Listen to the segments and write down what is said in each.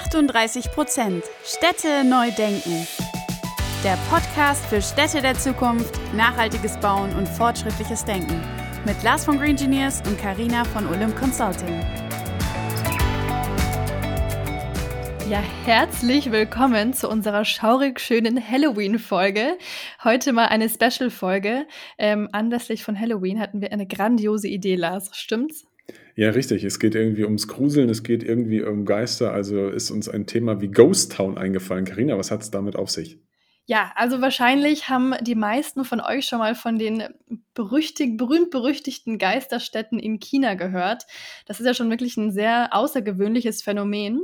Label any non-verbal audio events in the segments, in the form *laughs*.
38 Prozent Städte neu denken. Der Podcast für Städte der Zukunft, nachhaltiges Bauen und fortschrittliches Denken. Mit Lars von Green Engineers und Karina von Olymp Consulting. Ja, herzlich willkommen zu unserer schaurig schönen Halloween-Folge. Heute mal eine Special-Folge. Ähm, anlässlich von Halloween hatten wir eine grandiose Idee, Lars. Stimmt's? Ja, richtig. Es geht irgendwie ums Gruseln, es geht irgendwie um Geister. Also ist uns ein Thema wie Ghost Town eingefallen. Karina, was hat es damit auf sich? Ja, also wahrscheinlich haben die meisten von euch schon mal von den berüchtigt, berühmt-berüchtigten Geisterstädten in China gehört. Das ist ja schon wirklich ein sehr außergewöhnliches Phänomen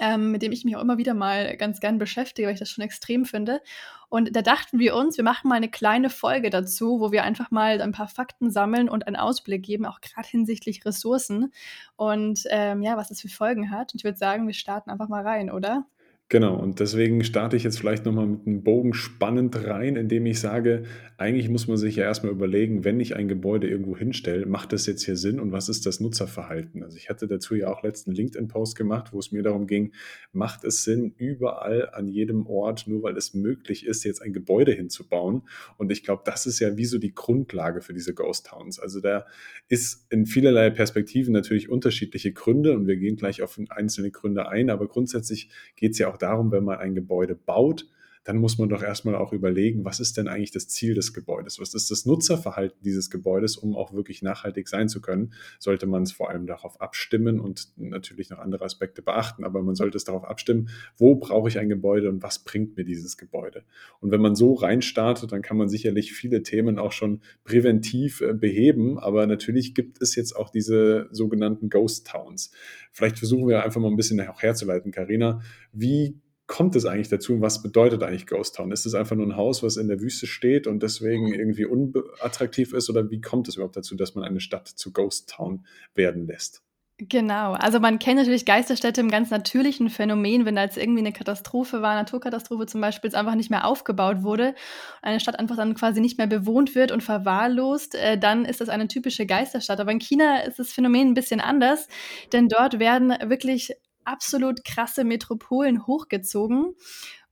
ähm, mit dem ich mich auch immer wieder mal ganz gern beschäftige, weil ich das schon extrem finde. Und da dachten wir uns, wir machen mal eine kleine Folge dazu, wo wir einfach mal ein paar Fakten sammeln und einen Ausblick geben, auch gerade hinsichtlich Ressourcen und ähm, ja, was das für Folgen hat. Und ich würde sagen, wir starten einfach mal rein, oder? Genau, und deswegen starte ich jetzt vielleicht nochmal mit einem Bogen spannend rein, indem ich sage, eigentlich muss man sich ja erstmal überlegen, wenn ich ein Gebäude irgendwo hinstelle, macht das jetzt hier Sinn und was ist das Nutzerverhalten? Also ich hatte dazu ja auch letzten LinkedIn-Post gemacht, wo es mir darum ging, macht es Sinn, überall an jedem Ort, nur weil es möglich ist, jetzt ein Gebäude hinzubauen? Und ich glaube, das ist ja wie so die Grundlage für diese Ghost Towns. Also da ist in vielerlei Perspektiven natürlich unterschiedliche Gründe und wir gehen gleich auf einzelne Gründe ein, aber grundsätzlich geht es ja auch darum, wenn man ein Gebäude baut, dann muss man doch erstmal auch überlegen, was ist denn eigentlich das Ziel des Gebäudes? Was ist das Nutzerverhalten dieses Gebäudes, um auch wirklich nachhaltig sein zu können? Sollte man es vor allem darauf abstimmen und natürlich noch andere Aspekte beachten, aber man sollte es darauf abstimmen, wo brauche ich ein Gebäude und was bringt mir dieses Gebäude? Und wenn man so reinstartet, dann kann man sicherlich viele Themen auch schon präventiv äh, beheben, aber natürlich gibt es jetzt auch diese sogenannten Ghost Towns. Vielleicht versuchen wir einfach mal ein bisschen auch herzuleiten, Karina. Wie kommt es eigentlich dazu und was bedeutet eigentlich Ghost Town? Ist es einfach nur ein Haus, was in der Wüste steht und deswegen irgendwie unattraktiv ist oder wie kommt es überhaupt dazu, dass man eine Stadt zu Ghost Town werden lässt? Genau, also man kennt natürlich Geisterstädte im ganz natürlichen Phänomen, wenn da jetzt irgendwie eine Katastrophe war, Naturkatastrophe zum Beispiel, es einfach nicht mehr aufgebaut wurde, eine Stadt einfach dann quasi nicht mehr bewohnt wird und verwahrlost, äh, dann ist das eine typische Geisterstadt. Aber in China ist das Phänomen ein bisschen anders, denn dort werden wirklich absolut krasse Metropolen hochgezogen.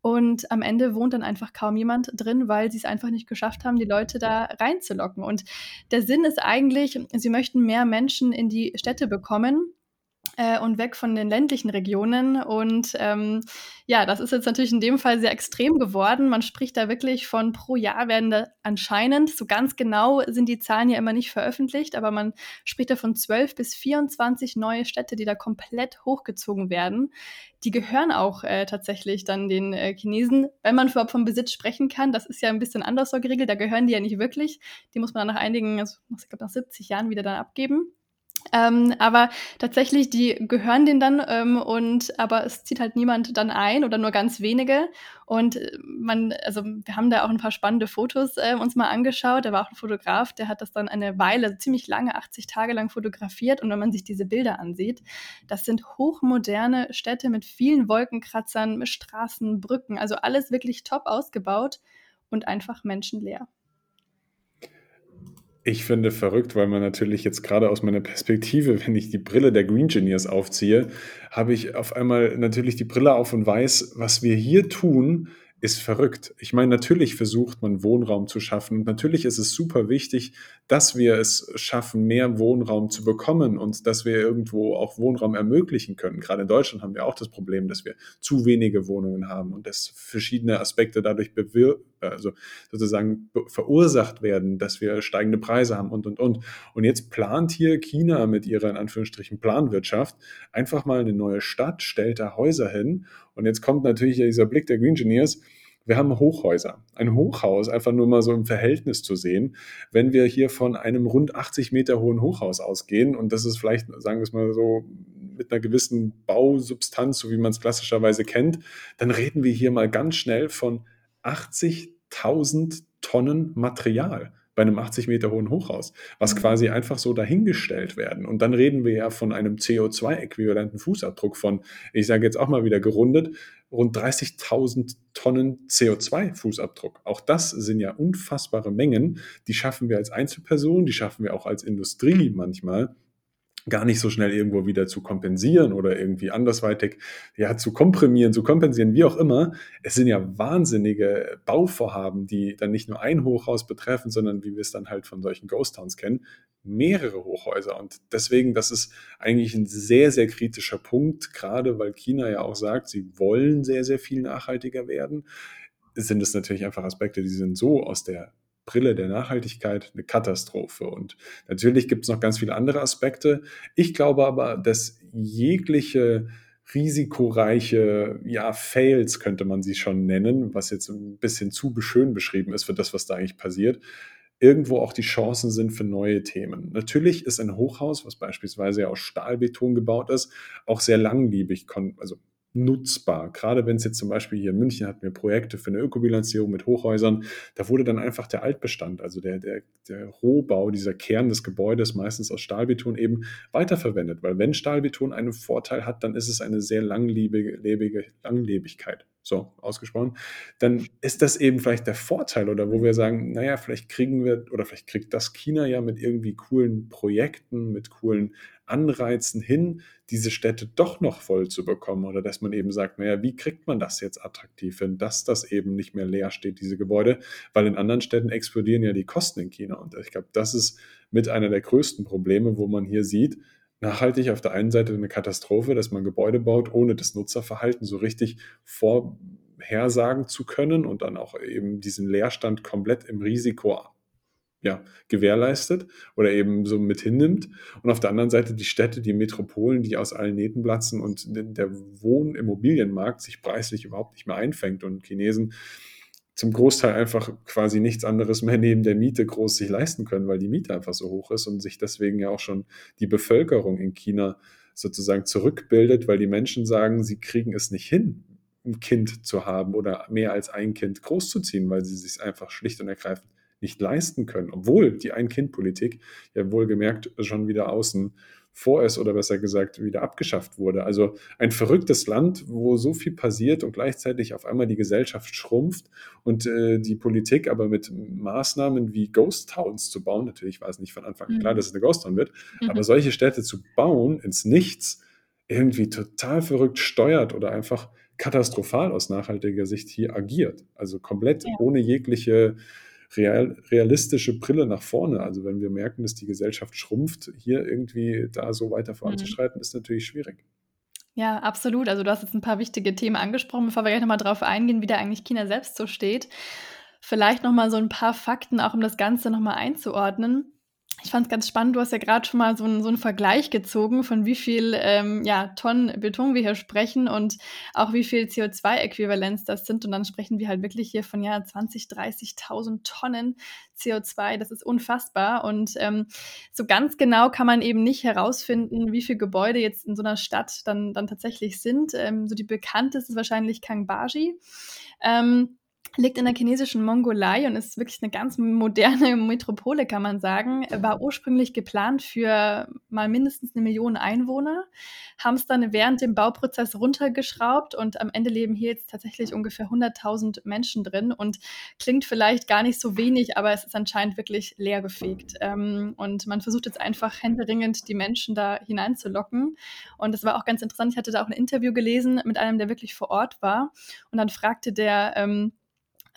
Und am Ende wohnt dann einfach kaum jemand drin, weil sie es einfach nicht geschafft haben, die Leute da reinzulocken. Und der Sinn ist eigentlich, sie möchten mehr Menschen in die Städte bekommen äh, und weg von den ländlichen Regionen. Und ähm, ja, das ist jetzt natürlich in dem Fall sehr extrem geworden. Man spricht da wirklich von pro Jahr werden da anscheinend, so ganz genau sind die Zahlen ja immer nicht veröffentlicht, aber man spricht da von 12 bis 24 neue Städte, die da komplett hochgezogen werden. Die gehören auch äh, tatsächlich dann den äh, Chinesen, wenn man überhaupt vom Besitz sprechen kann. Das ist ja ein bisschen anders so geregelt, da gehören die ja nicht wirklich. Die muss man dann nach einigen, also ich glaube nach 70 Jahren wieder dann abgeben. Ähm, aber tatsächlich, die gehören denen dann ähm, und aber es zieht halt niemand dann ein oder nur ganz wenige. Und äh, man, also wir haben da auch ein paar spannende Fotos äh, uns mal angeschaut. Da war auch ein Fotograf, der hat das dann eine Weile, ziemlich lange, 80 Tage lang fotografiert. Und wenn man sich diese Bilder ansieht, das sind hochmoderne Städte mit vielen Wolkenkratzern, Straßen, Brücken, also alles wirklich top ausgebaut und einfach menschenleer. Ich finde verrückt, weil man natürlich jetzt gerade aus meiner Perspektive, wenn ich die Brille der Green Engineers aufziehe, habe ich auf einmal natürlich die Brille auf und weiß, was wir hier tun, ist verrückt. Ich meine, natürlich versucht man Wohnraum zu schaffen und natürlich ist es super wichtig, dass wir es schaffen, mehr Wohnraum zu bekommen und dass wir irgendwo auch Wohnraum ermöglichen können. Gerade in Deutschland haben wir auch das Problem, dass wir zu wenige Wohnungen haben und dass verschiedene Aspekte dadurch bewir also sozusagen verursacht werden, dass wir steigende Preise haben und und und. Und jetzt plant hier China mit ihrer in Anführungsstrichen Planwirtschaft einfach mal eine neue Stadt, stellt da Häuser hin und jetzt kommt natürlich dieser Blick der Green Engineers. Wir haben Hochhäuser. Ein Hochhaus, einfach nur mal so im Verhältnis zu sehen. Wenn wir hier von einem rund 80 Meter hohen Hochhaus ausgehen, und das ist vielleicht, sagen wir es mal so, mit einer gewissen Bausubstanz, so wie man es klassischerweise kennt, dann reden wir hier mal ganz schnell von 80.000 Tonnen Material bei einem 80 Meter hohen Hochhaus, was mhm. quasi einfach so dahingestellt werden. Und dann reden wir ja von einem CO2-äquivalenten Fußabdruck von, ich sage jetzt auch mal wieder gerundet, rund 30.000 Tonnen CO2-Fußabdruck. Auch das sind ja unfassbare Mengen. Die schaffen wir als Einzelperson, die schaffen wir auch als Industrie manchmal. Gar nicht so schnell irgendwo wieder zu kompensieren oder irgendwie andersweitig ja, zu komprimieren, zu kompensieren, wie auch immer. Es sind ja wahnsinnige Bauvorhaben, die dann nicht nur ein Hochhaus betreffen, sondern wie wir es dann halt von solchen Ghost Towns kennen, mehrere Hochhäuser. Und deswegen, das ist eigentlich ein sehr, sehr kritischer Punkt, gerade weil China ja auch sagt, sie wollen sehr, sehr viel nachhaltiger werden sind es natürlich einfach Aspekte, die sind so aus der Brille der Nachhaltigkeit eine Katastrophe. Und natürlich gibt es noch ganz viele andere Aspekte. Ich glaube aber, dass jegliche risikoreiche, ja, Fails könnte man sie schon nennen, was jetzt ein bisschen zu schön beschrieben ist für das, was da eigentlich passiert, irgendwo auch die Chancen sind für neue Themen. Natürlich ist ein Hochhaus, was beispielsweise aus Stahlbeton gebaut ist, auch sehr langlebig, also nutzbar. Gerade wenn es jetzt zum Beispiel hier in München hatten wir Projekte für eine Ökobilanzierung mit Hochhäusern, da wurde dann einfach der Altbestand, also der, der, der Rohbau, dieser Kern des Gebäudes, meistens aus Stahlbeton eben weiterverwendet. Weil wenn Stahlbeton einen Vorteil hat, dann ist es eine sehr langlebige Langlebigkeit so ausgesprochen, dann ist das eben vielleicht der Vorteil oder wo wir sagen, naja, vielleicht kriegen wir oder vielleicht kriegt das China ja mit irgendwie coolen Projekten, mit coolen Anreizen hin, diese Städte doch noch voll zu bekommen oder dass man eben sagt, naja, wie kriegt man das jetzt attraktiv hin, dass das eben nicht mehr leer steht, diese Gebäude, weil in anderen Städten explodieren ja die Kosten in China und ich glaube, das ist mit einer der größten Probleme, wo man hier sieht, nachhaltig auf der einen Seite eine Katastrophe, dass man Gebäude baut, ohne das Nutzerverhalten so richtig vorhersagen zu können und dann auch eben diesen Leerstand komplett im Risiko ja, gewährleistet oder eben so mit hinnimmt. Und auf der anderen Seite die Städte, die Metropolen, die aus allen Nähten platzen und der Wohnimmobilienmarkt sich preislich überhaupt nicht mehr einfängt und Chinesen zum Großteil einfach quasi nichts anderes mehr neben der Miete groß sich leisten können, weil die Miete einfach so hoch ist und sich deswegen ja auch schon die Bevölkerung in China sozusagen zurückbildet, weil die Menschen sagen, sie kriegen es nicht hin, ein Kind zu haben oder mehr als ein Kind großzuziehen, weil sie sich einfach schlicht und ergreifend nicht leisten können, obwohl die Ein-Kind-Politik ja wohlgemerkt schon wieder außen vor ist oder besser gesagt wieder abgeschafft wurde. Also ein verrücktes Land, wo so viel passiert und gleichzeitig auf einmal die Gesellschaft schrumpft und äh, die Politik aber mit Maßnahmen wie Ghost Towns zu bauen, natürlich war es nicht von Anfang an klar, mhm. dass es eine Ghost Town wird, mhm. aber solche Städte zu bauen ins Nichts irgendwie total verrückt steuert oder einfach katastrophal aus nachhaltiger Sicht hier agiert. Also komplett ja. ohne jegliche real, realistische Brille nach vorne. Also wenn wir merken, dass die Gesellschaft schrumpft, hier irgendwie da so weiter voranzuschreiten, mhm. ist natürlich schwierig. Ja, absolut. Also du hast jetzt ein paar wichtige Themen angesprochen, bevor wir gleich nochmal drauf eingehen, wie da eigentlich China selbst so steht. Vielleicht nochmal so ein paar Fakten, auch um das Ganze nochmal einzuordnen. Ich fand es ganz spannend, du hast ja gerade schon mal so, ein, so einen Vergleich gezogen, von wie viel ähm, ja, Tonnen Beton wir hier sprechen und auch wie viel CO2-Äquivalenz das sind. Und dann sprechen wir halt wirklich hier von ja 20, 30.000 Tonnen CO2. Das ist unfassbar. Und ähm, so ganz genau kann man eben nicht herausfinden, wie viele Gebäude jetzt in so einer Stadt dann, dann tatsächlich sind. Ähm, so die bekannteste ist wahrscheinlich Kangbaji. Ähm, liegt in der chinesischen Mongolei und ist wirklich eine ganz moderne *laughs* Metropole, kann man sagen. War ursprünglich geplant für mal mindestens eine Million Einwohner, haben es dann während dem Bauprozess runtergeschraubt und am Ende leben hier jetzt tatsächlich ungefähr 100.000 Menschen drin und klingt vielleicht gar nicht so wenig, aber es ist anscheinend wirklich leergefegt. Ähm, und man versucht jetzt einfach händeringend die Menschen da hineinzulocken. Und das war auch ganz interessant. Ich hatte da auch ein Interview gelesen mit einem, der wirklich vor Ort war. Und dann fragte der, ähm,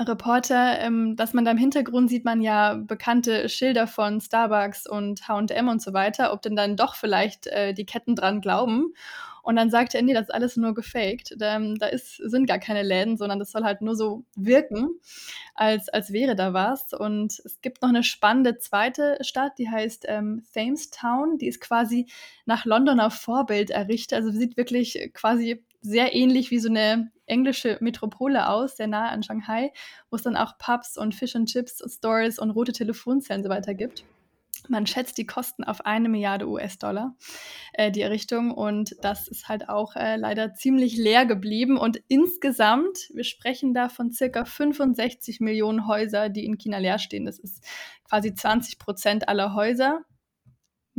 Reporter, ähm, dass man da im Hintergrund sieht man ja bekannte Schilder von Starbucks und H&M und so weiter, ob denn dann doch vielleicht äh, die Ketten dran glauben. Und dann sagt er, nee, das ist alles nur gefaked. Ähm, da ist, sind gar keine Läden, sondern das soll halt nur so wirken, als, als wäre da was. Und es gibt noch eine spannende zweite Stadt, die heißt ähm, Thamestown. Die ist quasi nach Londoner Vorbild errichtet. Also sieht wirklich quasi sehr ähnlich wie so eine englische Metropole aus, sehr nahe an Shanghai, wo es dann auch Pubs und Fish and Chips Stores und rote Telefonzellen und so weiter gibt. Man schätzt die Kosten auf eine Milliarde US-Dollar, äh, die Errichtung. Und das ist halt auch äh, leider ziemlich leer geblieben. Und insgesamt, wir sprechen da von circa 65 Millionen Häuser, die in China leer stehen. Das ist quasi 20 Prozent aller Häuser.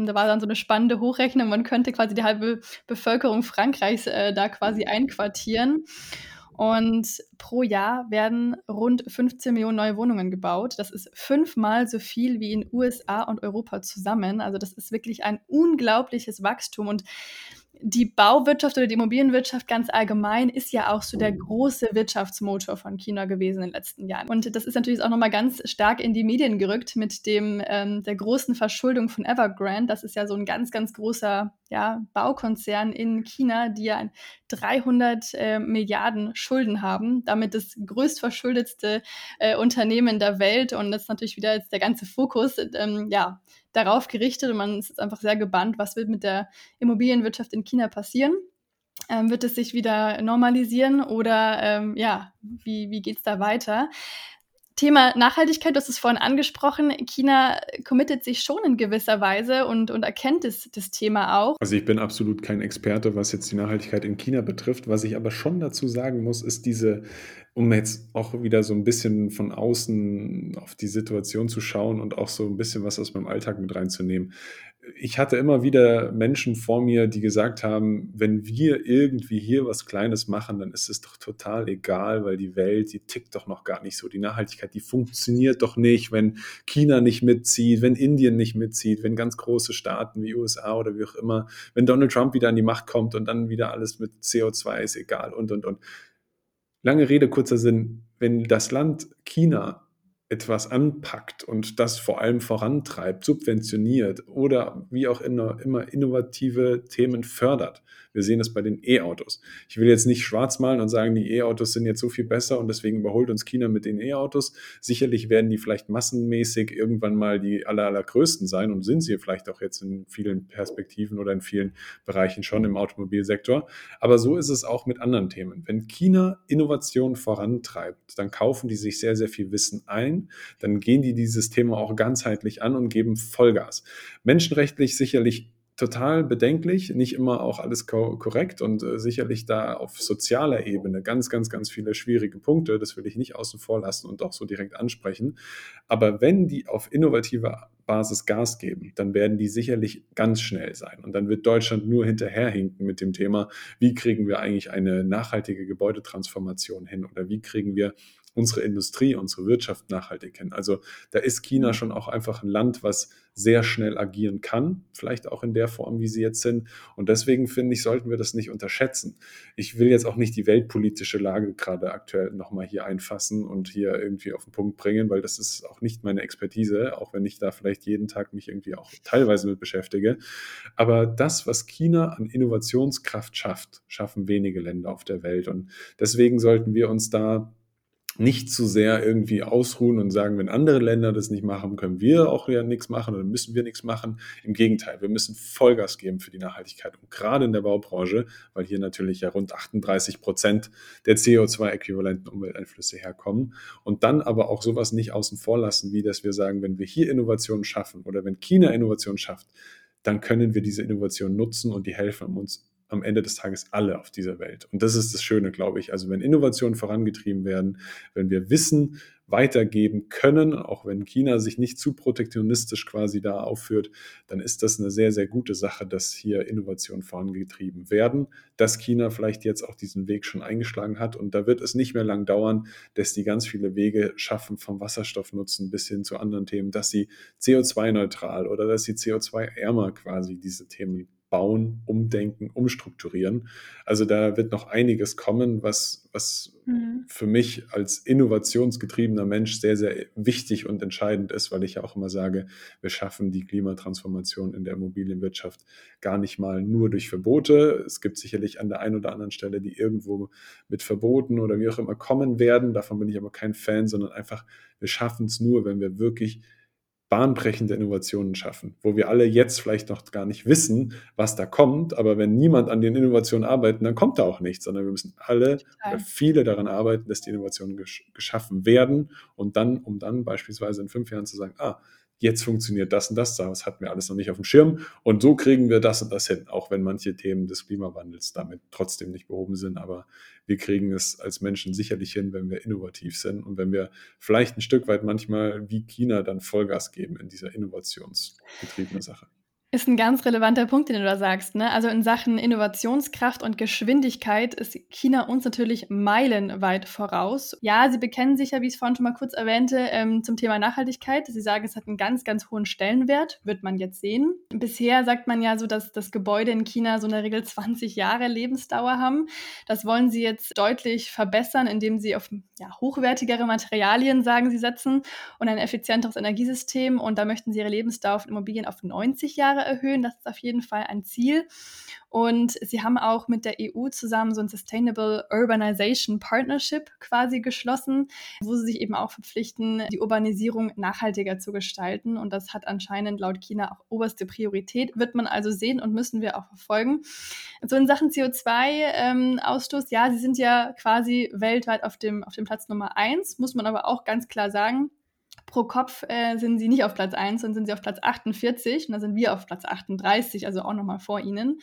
Und da war dann so eine spannende Hochrechnung. Man könnte quasi die halbe Bevölkerung Frankreichs äh, da quasi einquartieren. Und pro Jahr werden rund 15 Millionen neue Wohnungen gebaut. Das ist fünfmal so viel wie in USA und Europa zusammen. Also das ist wirklich ein unglaubliches Wachstum. Und die Bauwirtschaft oder die Immobilienwirtschaft ganz allgemein ist ja auch so der große Wirtschaftsmotor von China gewesen in den letzten Jahren. Und das ist natürlich auch nochmal ganz stark in die Medien gerückt mit dem ähm, der großen Verschuldung von Evergrande. Das ist ja so ein ganz, ganz großer ja, Baukonzern in China, die ja 300 äh, Milliarden Schulden haben, damit das größtverschuldetste äh, Unternehmen der Welt. Und das ist natürlich wieder jetzt der ganze Fokus, ähm, ja, darauf gerichtet und man ist jetzt einfach sehr gebannt, was wird mit der Immobilienwirtschaft in China passieren. Ähm, wird es sich wieder normalisieren oder ähm, ja, wie, wie geht es da weiter? Thema Nachhaltigkeit, du hast es vorhin angesprochen. China committet sich schon in gewisser Weise und, und erkennt das, das Thema auch. Also ich bin absolut kein Experte, was jetzt die Nachhaltigkeit in China betrifft. Was ich aber schon dazu sagen muss, ist diese, um jetzt auch wieder so ein bisschen von außen auf die Situation zu schauen und auch so ein bisschen was aus meinem Alltag mit reinzunehmen ich hatte immer wieder Menschen vor mir, die gesagt haben, wenn wir irgendwie hier was Kleines machen, dann ist es doch total egal, weil die Welt, die tickt doch noch gar nicht so. Die Nachhaltigkeit, die funktioniert doch nicht, wenn China nicht mitzieht, wenn Indien nicht mitzieht, wenn ganz große Staaten wie USA oder wie auch immer, wenn Donald Trump wieder an die Macht kommt und dann wieder alles mit CO2 ist egal und, und, und. Lange Rede, kurzer Sinn. Wenn das Land China etwas anpackt und das vor allem vorantreibt, subventioniert oder wie auch immer, innovative Themen fördert. Wir sehen das bei den E-Autos. Ich will jetzt nicht schwarz malen und sagen, die E-Autos sind jetzt so viel besser und deswegen überholt uns China mit den E-Autos. Sicherlich werden die vielleicht massenmäßig irgendwann mal die aller, allergrößten sein und sind sie vielleicht auch jetzt in vielen Perspektiven oder in vielen Bereichen schon im Automobilsektor. Aber so ist es auch mit anderen Themen. Wenn China Innovation vorantreibt, dann kaufen die sich sehr, sehr viel Wissen ein dann gehen die dieses Thema auch ganzheitlich an und geben Vollgas. Menschenrechtlich sicherlich total bedenklich, nicht immer auch alles ko korrekt und äh, sicherlich da auf sozialer Ebene ganz, ganz, ganz viele schwierige Punkte. Das will ich nicht außen vor lassen und auch so direkt ansprechen. Aber wenn die auf innovativer Basis Gas geben, dann werden die sicherlich ganz schnell sein. Und dann wird Deutschland nur hinterherhinken mit dem Thema, wie kriegen wir eigentlich eine nachhaltige Gebäudetransformation hin oder wie kriegen wir unsere Industrie, unsere Wirtschaft nachhaltig hin. Also da ist China mhm. schon auch einfach ein Land, was sehr schnell agieren kann, vielleicht auch in der Form, wie sie jetzt sind. Und deswegen finde ich, sollten wir das nicht unterschätzen. Ich will jetzt auch nicht die weltpolitische Lage gerade aktuell nochmal hier einfassen und hier irgendwie auf den Punkt bringen, weil das ist auch nicht meine Expertise, auch wenn ich da vielleicht jeden Tag mich irgendwie auch teilweise mit beschäftige. Aber das, was China an Innovationskraft schafft, schaffen wenige Länder auf der Welt. Und deswegen sollten wir uns da nicht zu sehr irgendwie ausruhen und sagen, wenn andere Länder das nicht machen, können wir auch ja nichts machen oder müssen wir nichts machen. Im Gegenteil, wir müssen Vollgas geben für die Nachhaltigkeit und gerade in der Baubranche, weil hier natürlich ja rund 38 Prozent der CO2-äquivalenten Umwelteinflüsse herkommen und dann aber auch sowas nicht außen vor lassen, wie dass wir sagen, wenn wir hier Innovationen schaffen oder wenn China Innovationen schafft, dann können wir diese Innovation nutzen und die helfen uns am Ende des Tages alle auf dieser Welt. Und das ist das Schöne, glaube ich. Also wenn Innovationen vorangetrieben werden, wenn wir Wissen weitergeben können, auch wenn China sich nicht zu protektionistisch quasi da aufführt, dann ist das eine sehr, sehr gute Sache, dass hier Innovationen vorangetrieben werden, dass China vielleicht jetzt auch diesen Weg schon eingeschlagen hat. Und da wird es nicht mehr lang dauern, dass die ganz viele Wege schaffen, vom Wasserstoffnutzen bis hin zu anderen Themen, dass sie CO2-neutral oder dass sie CO2-ärmer quasi diese Themen bauen, umdenken, umstrukturieren. Also da wird noch einiges kommen, was, was mhm. für mich als innovationsgetriebener Mensch sehr, sehr wichtig und entscheidend ist, weil ich ja auch immer sage, wir schaffen die Klimatransformation in der Immobilienwirtschaft gar nicht mal nur durch Verbote. Es gibt sicherlich an der einen oder anderen Stelle, die irgendwo mit Verboten oder wie auch immer kommen werden. Davon bin ich aber kein Fan, sondern einfach, wir schaffen es nur, wenn wir wirklich bahnbrechende Innovationen schaffen, wo wir alle jetzt vielleicht noch gar nicht wissen, was da kommt, aber wenn niemand an den Innovationen arbeitet, dann kommt da auch nichts, sondern wir müssen alle oder viele daran arbeiten, dass die Innovationen gesch geschaffen werden. Und dann, um dann beispielsweise in fünf Jahren zu sagen, ah, jetzt funktioniert das und das, das hatten wir alles noch nicht auf dem Schirm und so kriegen wir das und das hin, auch wenn manche Themen des Klimawandels damit trotzdem nicht behoben sind, aber wir kriegen es als Menschen sicherlich hin, wenn wir innovativ sind und wenn wir vielleicht ein Stück weit manchmal wie China dann Vollgas geben in dieser innovationsgetriebenen Sache. Ist ein ganz relevanter Punkt, den du da sagst. Ne? Also in Sachen Innovationskraft und Geschwindigkeit ist China uns natürlich meilenweit voraus. Ja, sie bekennen sich ja, wie ich es vorhin schon mal kurz erwähnte, ähm, zum Thema Nachhaltigkeit. Sie sagen, es hat einen ganz, ganz hohen Stellenwert, wird man jetzt sehen. Bisher sagt man ja so, dass das Gebäude in China so in der Regel 20 Jahre Lebensdauer haben. Das wollen sie jetzt deutlich verbessern, indem sie auf ja, hochwertigere Materialien, sagen sie, setzen und ein effizienteres Energiesystem. Und da möchten sie ihre Lebensdauer von Immobilien auf 90 Jahre Jahre erhöhen. Das ist auf jeden Fall ein Ziel. Und sie haben auch mit der EU zusammen so ein Sustainable Urbanization Partnership quasi geschlossen, wo sie sich eben auch verpflichten, die Urbanisierung nachhaltiger zu gestalten. Und das hat anscheinend laut China auch oberste Priorität. Wird man also sehen und müssen wir auch verfolgen. So in Sachen CO2-Ausstoß, ähm, ja, sie sind ja quasi weltweit auf dem, auf dem Platz Nummer eins, muss man aber auch ganz klar sagen pro Kopf äh, sind sie nicht auf Platz 1, sondern sind sie auf Platz 48 und da sind wir auf Platz 38, also auch nochmal vor ihnen.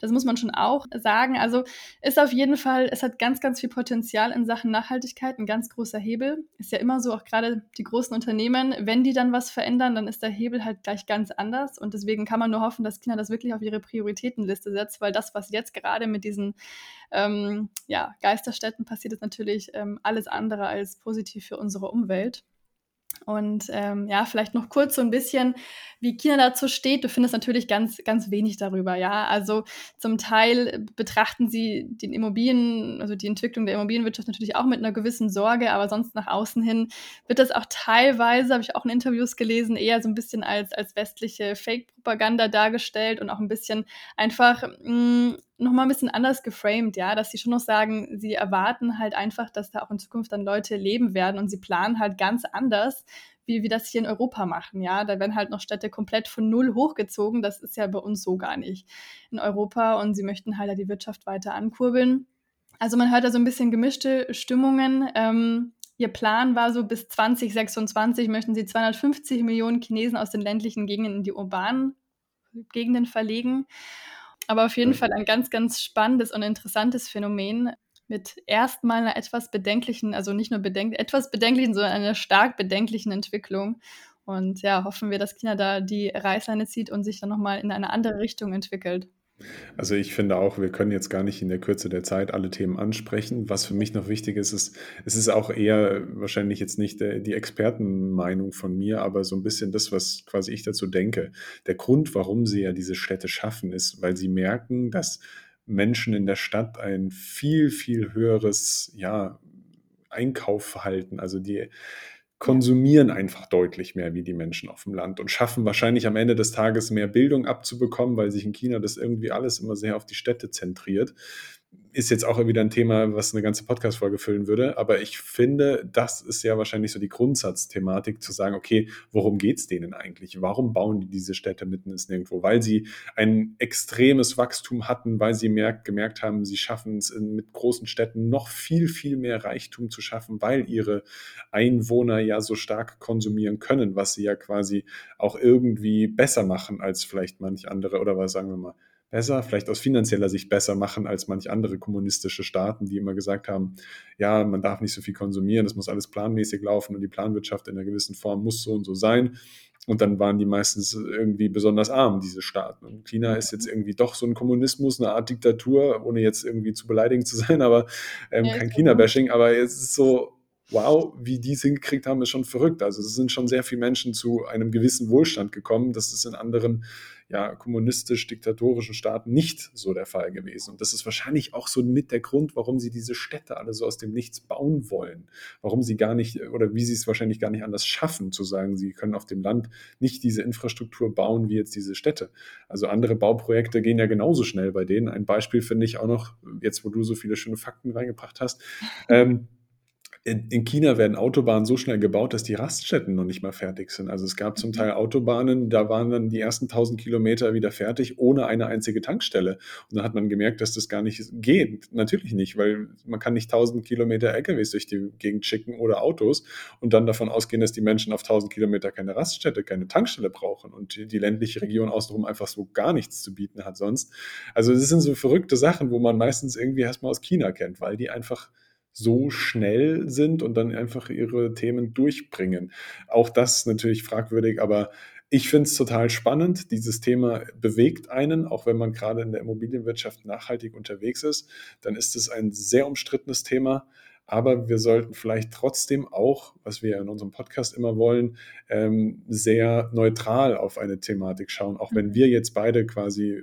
Das muss man schon auch sagen. Also ist auf jeden Fall, es hat ganz, ganz viel Potenzial in Sachen Nachhaltigkeit, ein ganz großer Hebel. Ist ja immer so, auch gerade die großen Unternehmen, wenn die dann was verändern, dann ist der Hebel halt gleich ganz anders. Und deswegen kann man nur hoffen, dass China das wirklich auf ihre Prioritätenliste setzt, weil das, was jetzt gerade mit diesen ähm, ja, Geisterstädten passiert, ist natürlich ähm, alles andere als positiv für unsere Umwelt. Und ähm, ja, vielleicht noch kurz so ein bisschen, wie China dazu steht. Du findest natürlich ganz, ganz wenig darüber, ja. Also zum Teil betrachten sie den Immobilien, also die Entwicklung der Immobilienwirtschaft natürlich auch mit einer gewissen Sorge, aber sonst nach außen hin wird das auch teilweise, habe ich auch in Interviews gelesen, eher so ein bisschen als, als westliche Fake-Propaganda dargestellt und auch ein bisschen einfach mh, hm, nochmal ein bisschen anders geframed, ja, dass sie schon noch sagen, sie erwarten halt einfach, dass da auch in Zukunft dann Leute leben werden und sie planen halt ganz anders, wie wir das hier in Europa machen, ja. Da werden halt noch Städte komplett von null hochgezogen. Das ist ja bei uns so gar nicht in Europa und sie möchten halt die Wirtschaft weiter ankurbeln. Also man hört da so ein bisschen gemischte Stimmungen. Ähm, ihr Plan war so, bis 2026 möchten sie 250 Millionen Chinesen aus den ländlichen Gegenden in die urbanen Gegenden verlegen. Aber auf jeden Fall ein ganz, ganz spannendes und interessantes Phänomen mit erstmal einer etwas bedenklichen, also nicht nur bedenk etwas bedenklichen, sondern einer stark bedenklichen Entwicklung. Und ja, hoffen wir, dass China da die Reißleine zieht und sich dann nochmal in eine andere Richtung entwickelt. Also ich finde auch, wir können jetzt gar nicht in der Kürze der Zeit alle Themen ansprechen. Was für mich noch wichtig ist, ist, es ist auch eher wahrscheinlich jetzt nicht der, die Expertenmeinung von mir, aber so ein bisschen das, was quasi ich dazu denke. Der Grund, warum sie ja diese Städte schaffen, ist, weil sie merken, dass Menschen in der Stadt ein viel, viel höheres, ja, Einkaufverhalten, also die konsumieren einfach deutlich mehr wie die Menschen auf dem Land und schaffen wahrscheinlich am Ende des Tages mehr Bildung abzubekommen, weil sich in China das irgendwie alles immer sehr auf die Städte zentriert ist jetzt auch wieder ein Thema, was eine ganze Podcast-Folge füllen würde. Aber ich finde, das ist ja wahrscheinlich so die Grundsatzthematik, zu sagen, okay, worum geht es denen eigentlich? Warum bauen die diese Städte mitten ins Nirgendwo? Weil sie ein extremes Wachstum hatten, weil sie merkt, gemerkt haben, sie schaffen es mit großen Städten noch viel, viel mehr Reichtum zu schaffen, weil ihre Einwohner ja so stark konsumieren können, was sie ja quasi auch irgendwie besser machen als vielleicht manch andere oder was sagen wir mal besser, vielleicht aus finanzieller Sicht besser machen als manch andere kommunistische Staaten, die immer gesagt haben, ja, man darf nicht so viel konsumieren, es muss alles planmäßig laufen und die Planwirtschaft in einer gewissen Form muss so und so sein. Und dann waren die meistens irgendwie besonders arm, diese Staaten. Und China ist jetzt irgendwie doch so ein Kommunismus, eine Art Diktatur, ohne jetzt irgendwie zu beleidigend zu sein, aber ähm, ja, kein China-Bashing. Aber es ist so, wow, wie die es hingekriegt haben, ist schon verrückt. Also es sind schon sehr viele Menschen zu einem gewissen Wohlstand gekommen. Das ist in anderen ja, kommunistisch-diktatorischen Staaten nicht so der Fall gewesen. Und das ist wahrscheinlich auch so mit der Grund, warum sie diese Städte alle so aus dem Nichts bauen wollen. Warum sie gar nicht, oder wie sie es wahrscheinlich gar nicht anders schaffen, zu sagen, sie können auf dem Land nicht diese Infrastruktur bauen wie jetzt diese Städte. Also andere Bauprojekte gehen ja genauso schnell bei denen. Ein Beispiel finde ich auch noch, jetzt wo du so viele schöne Fakten reingebracht hast. Ähm, in China werden Autobahnen so schnell gebaut, dass die Raststätten noch nicht mal fertig sind. Also es gab zum Teil Autobahnen, da waren dann die ersten 1000 Kilometer wieder fertig, ohne eine einzige Tankstelle. Und dann hat man gemerkt, dass das gar nicht geht. Natürlich nicht, weil man kann nicht 1000 Kilometer LKWs durch die Gegend schicken oder Autos und dann davon ausgehen, dass die Menschen auf 1000 Kilometer keine Raststätte, keine Tankstelle brauchen und die, die ländliche Region außenrum einfach so gar nichts zu bieten hat sonst. Also das sind so verrückte Sachen, wo man meistens irgendwie erstmal aus China kennt, weil die einfach so schnell sind und dann einfach ihre Themen durchbringen. Auch das natürlich fragwürdig, aber Ich finde es total spannend. Dieses Thema bewegt einen, auch wenn man gerade in der Immobilienwirtschaft nachhaltig unterwegs ist. Dann ist es ein sehr umstrittenes Thema. Aber wir sollten vielleicht trotzdem auch, was wir in unserem Podcast immer wollen, ähm, sehr neutral auf eine Thematik schauen. Auch wenn mhm. wir jetzt beide quasi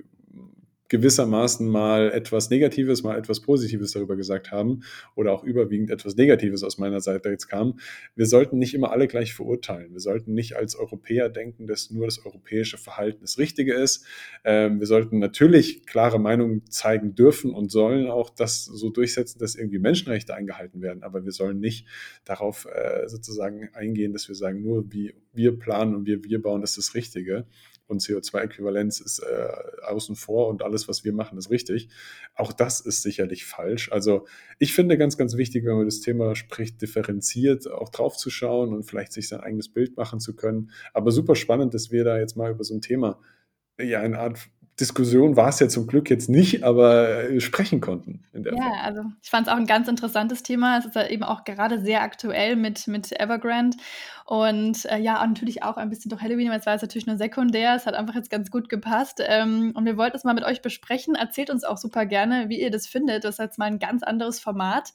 gewissermaßen mal etwas Negatives, mal etwas Positives darüber gesagt haben oder auch überwiegend etwas Negatives aus meiner Seite jetzt kam. Wir sollten nicht immer alle gleich verurteilen. Wir sollten nicht als Europäer denken, dass nur das europäische Verhalten das Richtige ist. Ähm, wir sollten natürlich klare Meinungen zeigen dürfen und sollen auch das so durchsetzen, dass irgendwie Menschenrechte eingehalten werden. Aber wir sollen nicht darauf äh, sozusagen eingehen, dass wir sagen, nur wie wir planen und wir, wir bauen, das ist das Richtige und CO2-Äquivalenz ist äh, außen vor und alles, was wir machen, ist richtig. Auch das ist sicherlich falsch. Also ich finde ganz, ganz wichtig, wenn man das Thema spricht, differenziert auch drauf zu schauen und vielleicht sich sein eigenes Bild machen zu können. Aber super spannend, dass wir da jetzt mal über so ein Thema ja eine Art Diskussion war es ja zum Glück jetzt nicht, aber äh, sprechen konnten. ja, Form. also ich fand es auch ein ganz interessantes Thema. Es ist ja eben auch gerade sehr aktuell mit, mit Evergrande. Und äh, ja, natürlich auch ein bisschen durch Halloween, weil es war jetzt natürlich nur sekundär. Es hat einfach jetzt ganz gut gepasst. Ähm, und wir wollten es mal mit euch besprechen. Erzählt uns auch super gerne, wie ihr das findet. Das ist jetzt mal ein ganz anderes Format,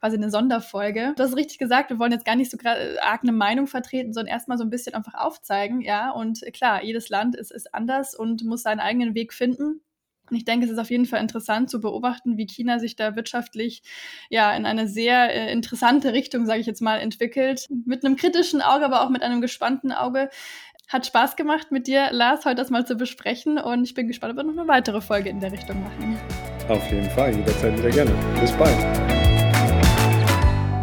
quasi eine Sonderfolge. Du hast richtig gesagt, wir wollen jetzt gar nicht so arg eine Meinung vertreten, sondern erstmal so ein bisschen einfach aufzeigen. Ja, und klar, jedes Land ist, ist anders und muss seinen eigenen Weg finden. Und ich denke, es ist auf jeden Fall interessant zu beobachten, wie China sich da wirtschaftlich ja in eine sehr äh, interessante Richtung, sage ich jetzt mal, entwickelt. Mit einem kritischen Auge, aber auch mit einem gespannten Auge. Hat Spaß gemacht mit dir, Lars, heute das mal zu besprechen und ich bin gespannt, ob wir noch eine weitere Folge in der Richtung machen. Auf jeden Fall, jederzeit wieder gerne. Bis bald.